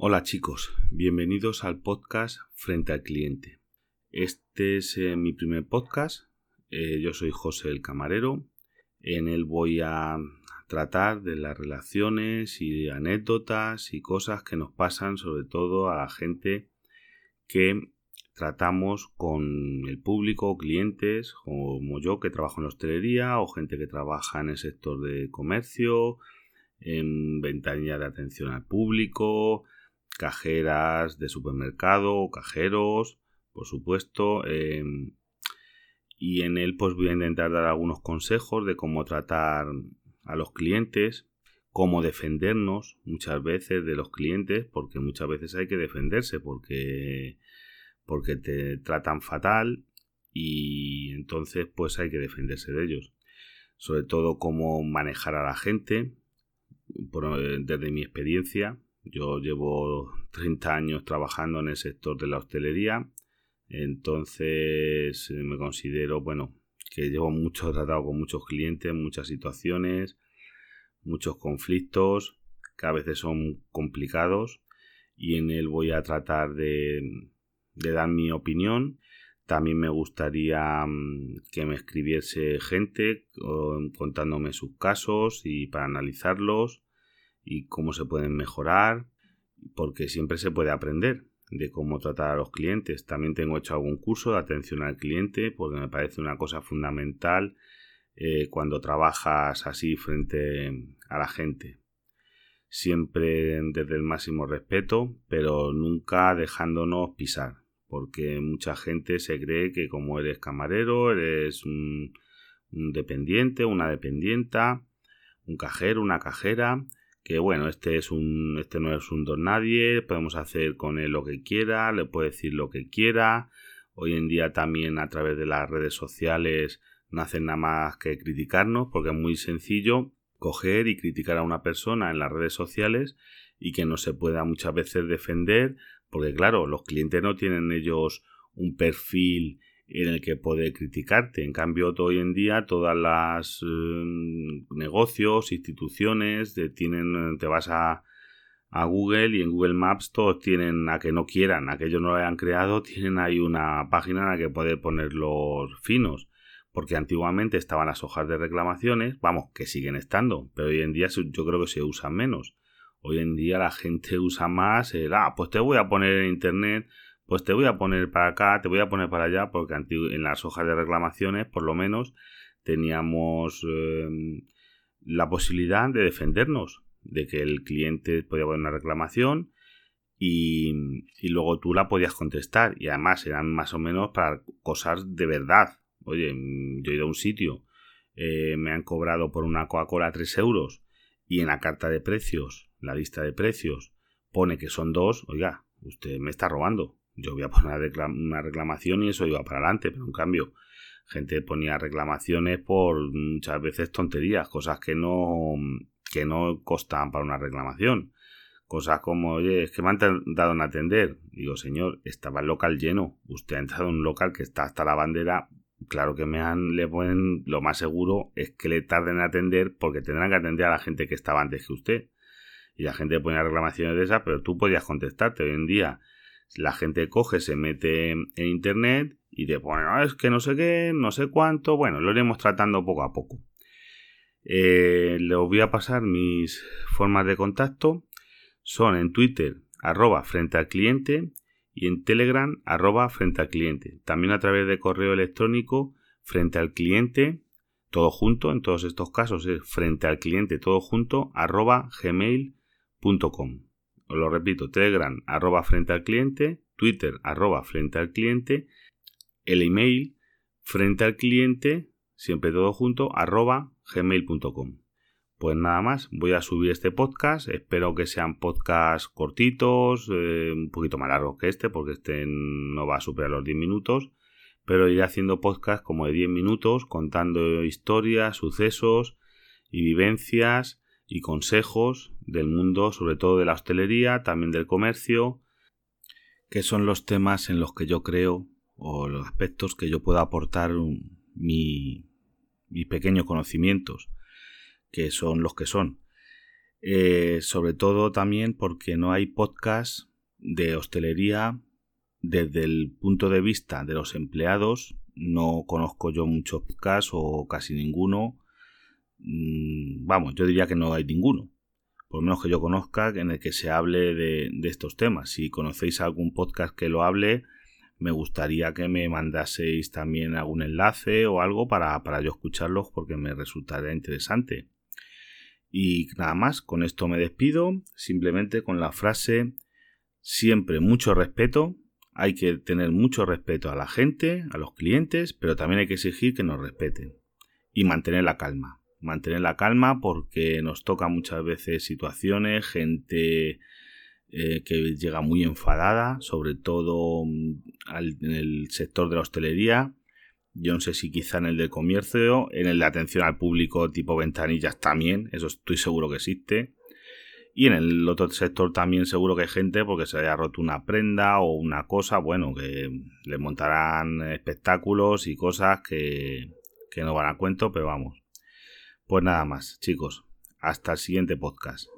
Hola chicos, bienvenidos al podcast Frente al Cliente. Este es eh, mi primer podcast. Eh, yo soy José el Camarero. En él voy a tratar de las relaciones y anécdotas y cosas que nos pasan sobre todo a la gente que tratamos con el público, clientes como yo que trabajo en la hostelería o gente que trabaja en el sector de comercio, en ventanilla de atención al público, cajeras de supermercado, cajeros, por supuesto. Em, y en él pues voy a intentar dar algunos consejos de cómo tratar a los clientes, cómo defendernos muchas veces de los clientes, porque muchas veces hay que defenderse porque porque te tratan fatal y entonces pues hay que defenderse de ellos. Sobre todo cómo manejar a la gente, desde mi experiencia, yo llevo 30 años trabajando en el sector de la hostelería, entonces eh, me considero, bueno, que llevo mucho tratado con muchos clientes, muchas situaciones, muchos conflictos que a veces son complicados y en él voy a tratar de, de dar mi opinión. También me gustaría mm, que me escribiese gente contándome sus casos y para analizarlos y cómo se pueden mejorar, porque siempre se puede aprender de cómo tratar a los clientes. También tengo hecho algún curso de atención al cliente, porque me parece una cosa fundamental eh, cuando trabajas así frente a la gente. Siempre desde el máximo respeto, pero nunca dejándonos pisar, porque mucha gente se cree que como eres camarero, eres un, un dependiente, una dependienta, un cajero, una cajera, que bueno, este es un, este no es un don nadie, podemos hacer con él lo que quiera, le puede decir lo que quiera. Hoy en día también a través de las redes sociales no hacen nada más que criticarnos, porque es muy sencillo coger y criticar a una persona en las redes sociales y que no se pueda muchas veces defender, porque claro, los clientes no tienen ellos un perfil en el que puede criticarte. En cambio, hoy en día todas las eh, negocios, instituciones, tienen, te vas a, a, Google y en Google Maps todos tienen a que no quieran, a que ellos no lo hayan creado, tienen ahí una página en la que puede poner los finos. Porque antiguamente estaban las hojas de reclamaciones, vamos, que siguen estando, pero hoy en día yo creo que se usan menos. Hoy en día la gente usa más el, ah, pues te voy a poner en internet pues te voy a poner para acá, te voy a poner para allá, porque en las hojas de reclamaciones, por lo menos, teníamos em, la posibilidad de defendernos, de que el cliente podía poner una reclamación y, luego tú la podías contestar. Y además eran más o menos para cosas de verdad. Oye, yo he ido a un sitio, eh, me han cobrado por una Coca-Cola 3 euros y en la carta de precios, la lista de precios, pone que son dos, oiga, usted me está robando yo voy a poner una reclamación y eso iba para adelante, pero en cambio, gente ponía reclamaciones por muchas veces tonterías, cosas que no, que no costan para una reclamación. Cosas como, oye, es que me han dado en atender. Digo, señor, estaba el local lleno. Usted ha entrado en un local que está hasta la bandera. Claro que me han, le ponen, lo más seguro es que le tarden en atender porque tendrán que atender a la gente que estaba antes que usted. Y la gente ponía reclamaciones de esas, pero tú podías contestarte. Hoy en día, la gente coge, se mete en internet y te pone, no, es que no sé qué, no sé cuánto. Bueno, lo iremos tratando poco a poco. Eh, les voy a pasar mis formas de contacto. Son en Twitter, arroba frente al cliente, y en Telegram, arroba frente al cliente. También a través de correo electrónico, frente al cliente, todo junto, en todos estos casos es frente al cliente, todo junto, arroba gmail.com lo repito, Telegram arroba frente al cliente, Twitter arroba frente al cliente, el email frente al cliente, siempre todo junto, arroba gmail.com. Pues nada más, voy a subir este podcast, espero que sean podcasts cortitos, eh, un poquito más largos que este, porque este no va a superar los 10 minutos, pero iré haciendo podcast como de 10 minutos, contando historias, sucesos y vivencias y consejos del mundo, sobre todo de la hostelería, también del comercio, que son los temas en los que yo creo o los aspectos que yo puedo aportar mi, mis pequeños conocimientos, que son los que son. Eh, sobre todo también porque no hay podcast de hostelería desde el punto de vista de los empleados. No conozco yo muchos podcasts o casi ninguno. Mm, vamos, yo diría que no hay ninguno. Por lo menos que yo conozca en el que se hable de, estos temas. Si conocéis algún podcast que lo hable, me gustaría que me mandaseis también algún enlace o algo para, para yo escucharlos porque me resultaría interesante. Y nada más, con esto me despido, simplemente con la frase siempre mucho respeto, hay que tener mucho respeto a la gente, a los clientes, pero también hay que exigir que nos respeten y mantener la calma. Mantener la calma porque nos toca muchas veces situaciones, gente eh, que llega muy enfadada, sobre todo mm, en el sector de la hostelería. Yo no sé si quizá en el de comercio, en el de atención al público tipo ventanillas también, eso estoy seguro que existe. Y en el otro sector también seguro que hay gente porque se haya roto una prenda o una cosa, bueno, que le montarán espectáculos y cosas que, que no van a cuento, pero vamos. Pues nada más, chicos. Hasta el siguiente podcast.